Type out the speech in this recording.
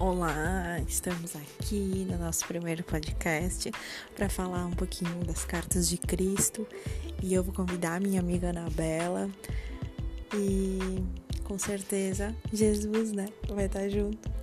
Olá, estamos aqui no nosso primeiro podcast para falar um pouquinho das cartas de Cristo e eu vou convidar a minha amiga Anabela e com certeza Jesus, né, vai estar junto.